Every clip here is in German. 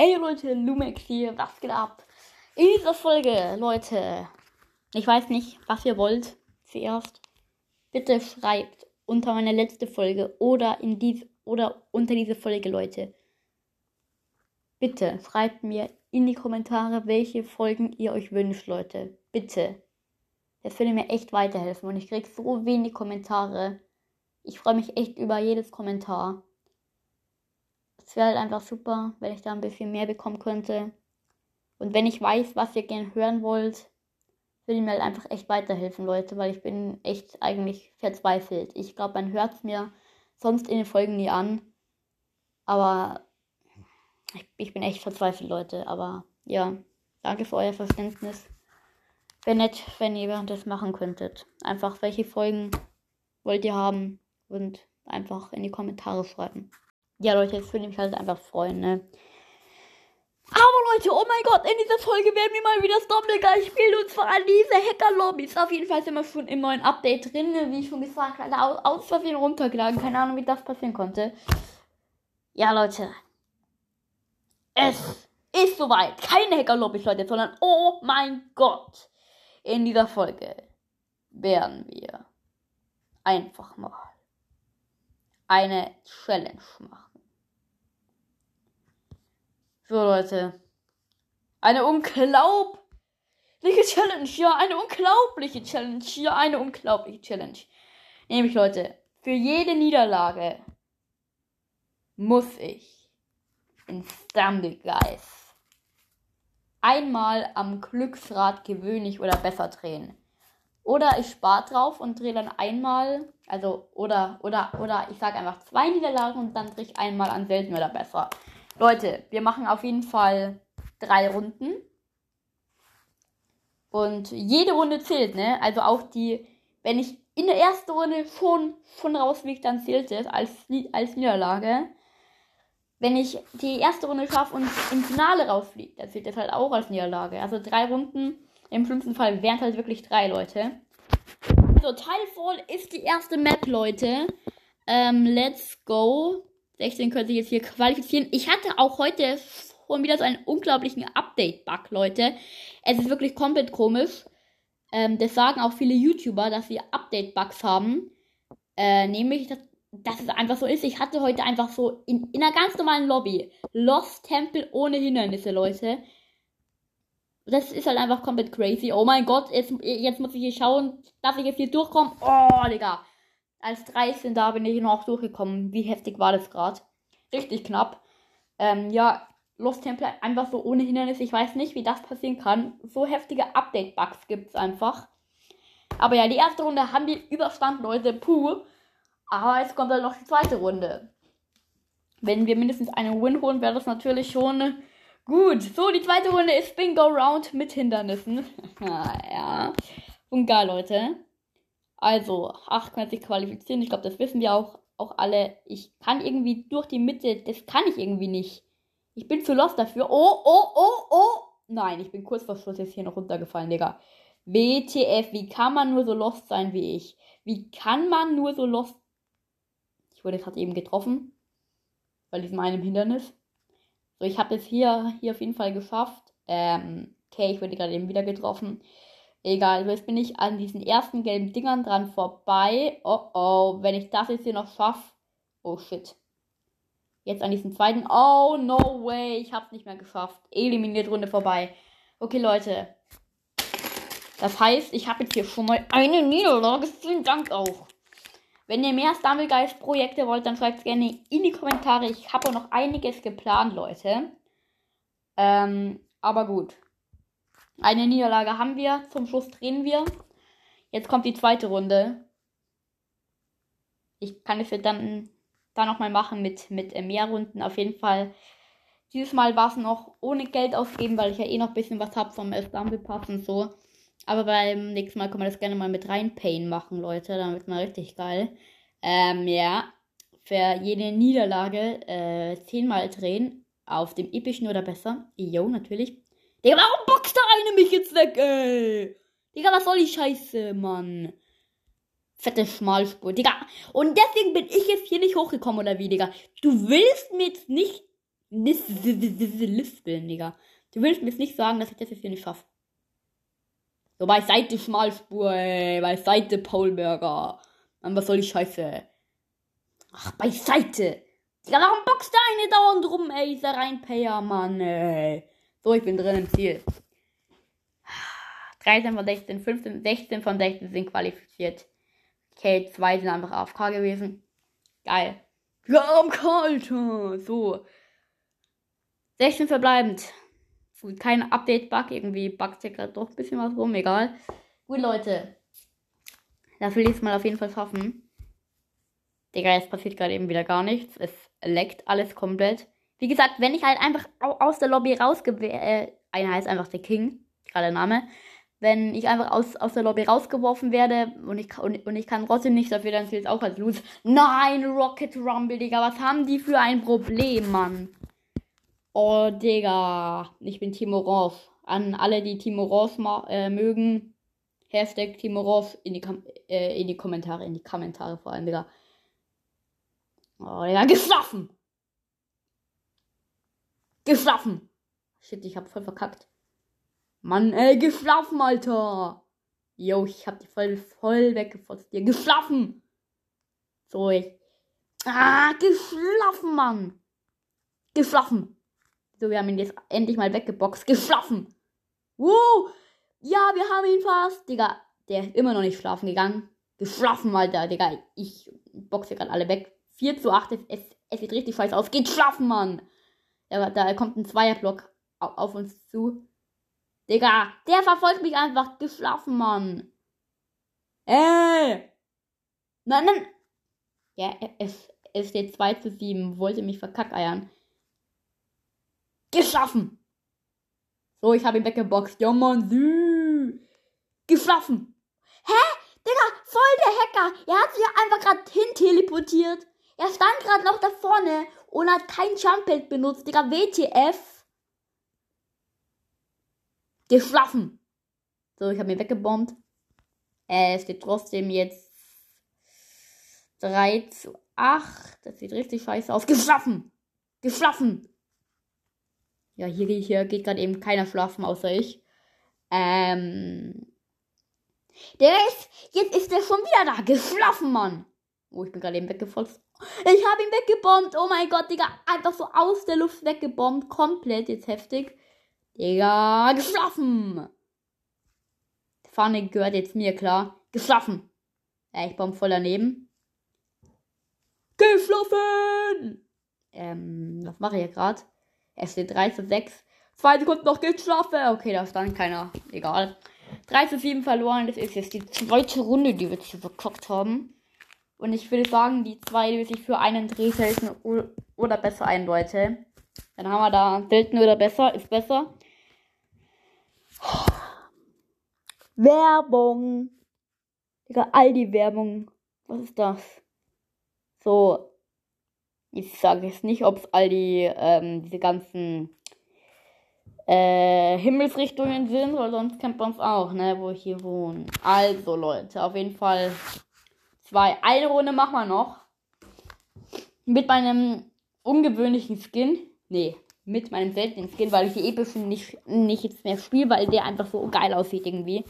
Ey Leute, Lumex hier, was geht ab? In dieser Folge, Leute, ich weiß nicht, was ihr wollt zuerst. Bitte schreibt unter meine letzte Folge oder in dies oder unter diese Folge, Leute. Bitte schreibt mir in die Kommentare, welche Folgen ihr euch wünscht, Leute. Bitte. Das würde mir echt weiterhelfen und ich krieg so wenig Kommentare. Ich freue mich echt über jedes Kommentar. Es wäre halt einfach super, wenn ich da ein bisschen mehr bekommen könnte. Und wenn ich weiß, was ihr gerne hören wollt, würde mir halt einfach echt weiterhelfen, Leute, weil ich bin echt eigentlich verzweifelt. Ich glaube, man hört es mir sonst in den Folgen nie an. Aber ich, ich bin echt verzweifelt, Leute. Aber ja, danke für euer Verständnis. Wäre nett, wenn ihr das machen könntet. Einfach, welche Folgen wollt ihr haben? Und einfach in die Kommentare schreiben ja, Leute, jetzt würde ich mich halt einfach freuen, ne? Aber Leute, oh mein Gott, in dieser Folge werden wir mal wieder Stumbleguy spielen und zwar an diese Hacker-Lobbys. Auf jeden Fall sind wir schon im neuen Update drin, ne? wie ich schon gesagt habe, aus, aus Versehen runtergeladen. Keine Ahnung, wie das passieren konnte. Ja, Leute. Es ist soweit. Keine Hacker-Lobbys, Leute, sondern oh mein Gott. In dieser Folge werden wir einfach mal eine Challenge machen. So, Leute. Eine unglaubliche Challenge. Ja, eine unglaubliche Challenge. Ja, eine unglaubliche Challenge. Nämlich, Leute, für jede Niederlage muss ich in Stumble Guys einmal am Glücksrad gewöhnlich oder besser drehen. Oder ich spare drauf und drehe dann einmal, also, oder, oder, oder ich sage einfach zwei Niederlagen und dann drehe ich einmal an selten oder besser. Leute, wir machen auf jeden Fall drei Runden. Und jede Runde zählt, ne? Also auch die, wenn ich in der ersten Runde schon, schon rausfliege, dann zählt es als, als Niederlage. Wenn ich die erste Runde schaffe und im Finale rausfliege, dann zählt das halt auch als Niederlage. Also drei Runden, im schlimmsten Fall wären es halt wirklich drei Leute. So, Teilfall ist die erste Map, Leute. Ähm, let's go. 16 können sich jetzt hier qualifizieren. Ich hatte auch heute schon wieder so einen unglaublichen Update-Bug, Leute. Es ist wirklich komplett komisch. Ähm, das sagen auch viele YouTuber, dass sie Update-Bugs haben. Äh, nämlich, dass, dass es einfach so ist. Ich hatte heute einfach so in, in einer ganz normalen Lobby Lost Temple ohne Hindernisse, Leute. Das ist halt einfach komplett crazy. Oh mein Gott, jetzt, jetzt muss ich hier schauen, dass ich jetzt hier durchkomme. Oh, Digga. Als 13 da bin ich noch durchgekommen. Wie heftig war das gerade? Richtig knapp. Ähm, ja, Lost Temple einfach so ohne Hindernis. Ich weiß nicht, wie das passieren kann. So heftige Update-Bugs gibt es einfach. Aber ja, die erste Runde haben wir überstanden, Leute. Puh. Aber jetzt kommt dann noch die zweite Runde. Wenn wir mindestens einen Win holen, wäre das natürlich schon gut. So, die zweite Runde ist Bingo Round mit Hindernissen. ja. Und geil, Leute. Also, 8 kann sich qualifizieren. Ich glaube, das wissen wir auch, auch alle. Ich kann irgendwie durch die Mitte, das kann ich irgendwie nicht. Ich bin zu lost dafür. Oh, oh, oh, oh. Nein, ich bin kurz vor Schluss jetzt hier noch runtergefallen, Digga. WTF, wie kann man nur so lost sein wie ich? Wie kann man nur so lost... Ich wurde gerade eben getroffen. Bei diesem einen Hindernis. So, ich habe es hier, hier auf jeden Fall geschafft. Ähm, okay, ich wurde gerade eben wieder getroffen. Egal, jetzt bin ich an diesen ersten gelben Dingern dran vorbei. Oh oh, wenn ich das jetzt hier noch schaffe. Oh shit. Jetzt an diesen zweiten. Oh no way, ich hab's nicht mehr geschafft. Eliminiert Runde vorbei. Okay, Leute. Das heißt, ich habe jetzt hier schon mal eine Niederlage. Vielen Dank auch. Wenn ihr mehr Stumblegeist Projekte wollt, dann schreibt es gerne in die Kommentare. Ich habe auch noch einiges geplant, Leute. Ähm, aber gut. Eine Niederlage haben wir. Zum Schluss drehen wir. Jetzt kommt die zweite Runde. Ich kann es dann, dann nochmal machen mit, mit äh, mehr Runden. Auf jeden Fall. Dieses Mal war es noch ohne Geld ausgeben, weil ich ja eh noch ein bisschen was habe vom Stumble Pass und so. Aber beim nächsten Mal können wir das gerne mal mit rein Pain machen, Leute. Dann wird mal richtig geil. Ähm, ja. Für jede Niederlage äh, zehnmal drehen. Auf dem epischen oder besser. Jo, natürlich. Digga, warum boxt der eine mich jetzt weg, ey? Digga, was soll die Scheiße, Mann? Fette Schmalspur, Digga. Und deswegen bin ich jetzt hier nicht hochgekommen, oder wie, Digga? Du willst mir jetzt nicht lispeln, Digga. Du willst mir jetzt nicht sagen, dass ich das jetzt hier nicht schaffe. So, beiseite Schmalspur, ey. Beiseite Paulberger. Mann, was soll die Scheiße? Ach, beiseite. Digga, warum boxt der eine dauernd rum, ey? Dieser Reinpayer, Mann, ey. So, ich bin drin im Ziel. 13 von 16, 15, 16 von 16 sind qualifiziert. Okay, zwei sind einfach AFK gewesen. Geil. Ja, am Alter. So. 16 verbleibend. Kein Update-Bug. Irgendwie buggt hier gerade doch ein bisschen was rum. Egal. Gut, Leute. Das will ich mal auf jeden Fall schaffen. Digga, es passiert gerade eben wieder gar nichts. Es leckt alles komplett. Wie gesagt, wenn ich halt einfach aus der Lobby rausgehe. Äh, einer heißt einfach der King. Gerade der Name. Wenn ich einfach aus, aus der Lobby rausgeworfen werde und ich, und, und ich kann trotzdem nicht dafür, dann zählt es auch als Loose. Nein, Rocket Rumble, Digga. Was haben die für ein Problem, Mann? Oh, Digga. Ich bin Timo Ross. An alle, die Timo Ross äh, mögen. Hashtag Timo Ross in die, äh, in die Kommentare. In die Kommentare vor allem, Digga. Oh, Digga, geschlafen! Geschlafen! Shit, ich hab voll verkackt. Mann, ey, geschlafen, Alter! Jo, ich hab die voll, voll weggefotzt. Dir geschlafen! So, ich. Ah, geschlafen, Mann! Geschlafen! So, wir haben ihn jetzt endlich mal weggeboxt. Geschlafen. Wow. Ja, wir haben ihn fast. Digga, der ist immer noch nicht schlafen gegangen. Geschlafen, Alter. Digga, ich boxe gerade alle weg. 4 zu 8. Es, es sieht richtig scheiße aus. Geht schlafen, Mann. Da, da kommt ein Zweierblock auf, auf uns zu. Digga, der verfolgt mich einfach. Geschlafen, Mann. Ey. Nein, nein. Ja, es, es steht 2 zu 7. Wollte mich verkackeiern. Geschlafen. So, ich habe ihn weggeboxt. Ja, Mann, sü. Geschlafen. Hä? Digga, voll der Hacker. Er hat sich einfach gerade hin teleportiert. Er stand gerade noch da vorne und hat kein Jumppad benutzt. Digga, WTF. Geschlafen. So, ich habe ihn weggebombt. Äh, es steht trotzdem jetzt 3 zu 8. Das sieht richtig scheiße aus. Geschlafen. Geschlafen. Ja, hier, hier geht gerade eben keiner schlafen, außer ich. Ähm. Der ist. Jetzt ist der schon wieder da. Geschlafen, Mann. Oh, ich bin gerade eben weggefotzt. Ich habe ihn weggebombt. Oh mein Gott, Digga. Einfach so aus der Luft weggebombt. Komplett jetzt heftig. Digga, geschlafen. Die Fahne gehört jetzt mir, klar. Geschlafen. Ja, ich bomb voll daneben. Geschlafen! Ähm, was mache ich hier gerade? Es steht 3 zu 6. Zwei Sekunden noch geschlafen. Okay, da stand keiner. Egal. 3 zu 7 verloren. Das ist jetzt die zweite Runde, die wir jetzt hier verkackt haben. Und ich würde sagen, die zwei die sich für einen Dreh selten oder besser ein, Leute. Dann haben wir da selten oder besser, ist besser. Werbung. Digga, all die Werbung. Was ist das? So, ich sage jetzt nicht, ob es all die, ähm, diese ganzen äh, Himmelsrichtungen sind, weil sonst kennt man es auch, ne, wo ich hier wohne. Also, Leute, auf jeden Fall zwei. Eine Runde machen wir noch. Mit meinem ungewöhnlichen Skin. Nee, mit meinem seltenen Skin, weil ich die epischen nicht, nicht jetzt mehr spiele, weil der einfach so geil aussieht irgendwie.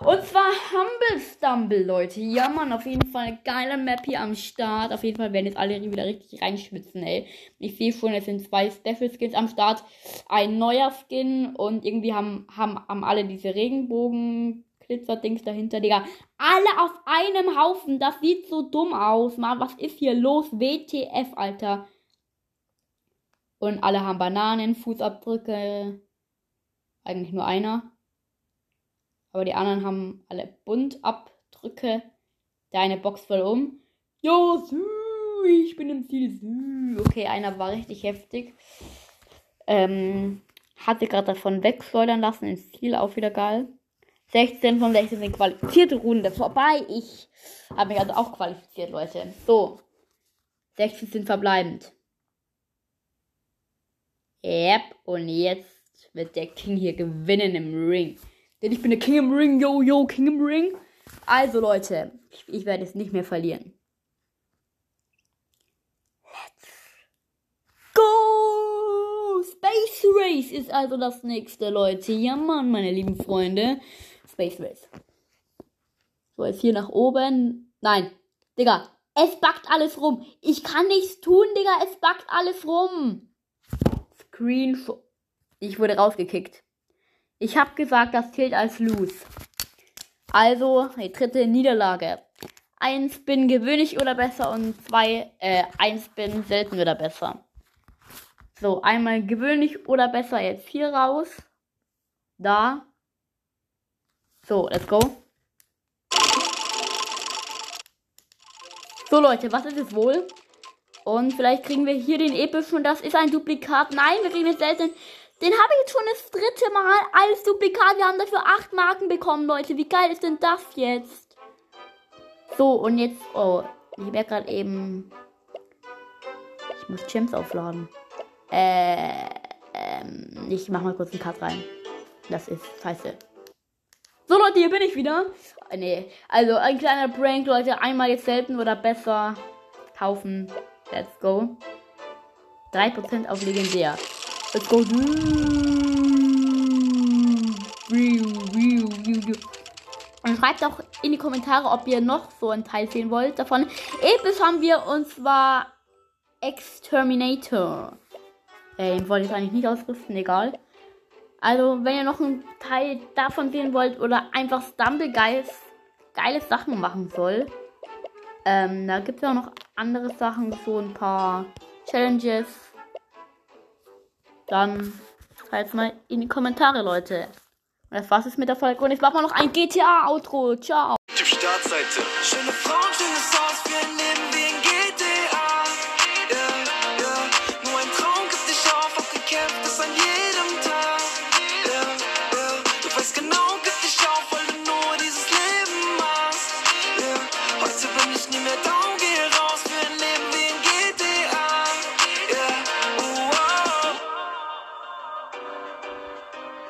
Und zwar Humble Stumble, Leute. Ja, Mann, auf jeden Fall eine geile Map hier am Start. Auf jeden Fall werden jetzt alle wieder richtig reinschwitzen, ey. Ich sehe schon, es sind zwei Staffel Skins am Start. Ein neuer Skin und irgendwie haben, haben, haben alle diese Regenbogen Glitzer-Dings dahinter, Digga. Alle auf einem Haufen. Das sieht so dumm aus. Mann, was ist hier los? WTF, Alter. Und alle haben Bananen, Fußabdrücke. Eigentlich nur einer. Aber die anderen haben alle Buntabdrücke. Der eine boxt voll um. Ja, ich bin im Ziel. Okay, einer war richtig heftig. Ähm, hatte gerade davon wegschleudern lassen ins Ziel, auch wieder geil. 16 von 16 sind qualifizierte Runde vorbei. Ich habe mich also auch qualifiziert, Leute. So. 16 sind verbleibend. Yep. Und jetzt wird der King hier gewinnen im Ring. Denn ich bin der King im Ring, yo, yo, King im Ring. Also, Leute, ich, ich werde es nicht mehr verlieren. Let's go! Race ist also das nächste, Leute. Ja, Mann, meine lieben Freunde. Space Race. So, jetzt hier nach oben. Nein, Digga. Es backt alles rum. Ich kann nichts tun, Digga. Es backt alles rum. Screenshot. Ich wurde rausgekickt. Ich habe gesagt, das zählt als Lose. Also, die dritte Niederlage. Ein Spin gewöhnlich oder besser und zwei, äh, ein Spin selten oder besser. So, einmal gewöhnlich oder besser jetzt hier raus. Da. So, let's go. So Leute, was ist es wohl? Und vielleicht kriegen wir hier den epischen. Das ist ein Duplikat. Nein, wir kriegen jetzt selten. Den habe ich jetzt schon das dritte Mal als Duplikat. Wir haben dafür acht Marken bekommen, Leute. Wie geil ist denn das jetzt? So, und jetzt. Oh, ich werde gerade eben. Ich muss Gems aufladen. Äh. Ähm, ich mach mal kurz einen Cut rein. Das ist scheiße. So Leute, hier bin ich wieder. Nee, also ein kleiner Prank, Leute. Einmal jetzt selten oder besser kaufen. Let's go. 3% auf legendär. Let's go. Und schreibt auch in die Kommentare, ob ihr noch so einen Teil sehen wollt davon. Episch haben wir und zwar Exterminator. Äh, wollte ich eigentlich nicht ausrüsten, egal. Also, wenn ihr noch einen Teil davon sehen wollt oder einfach Stumble Guys geile Sachen machen soll, ähm, da gibt es auch noch andere Sachen, so ein paar Challenges dann schreibt mal in die Kommentare, Leute. Und das war's jetzt mit der Folge. Und jetzt machen wir noch ein GTA-Outro. Ciao. Startseite. Schöne Frauen, schönes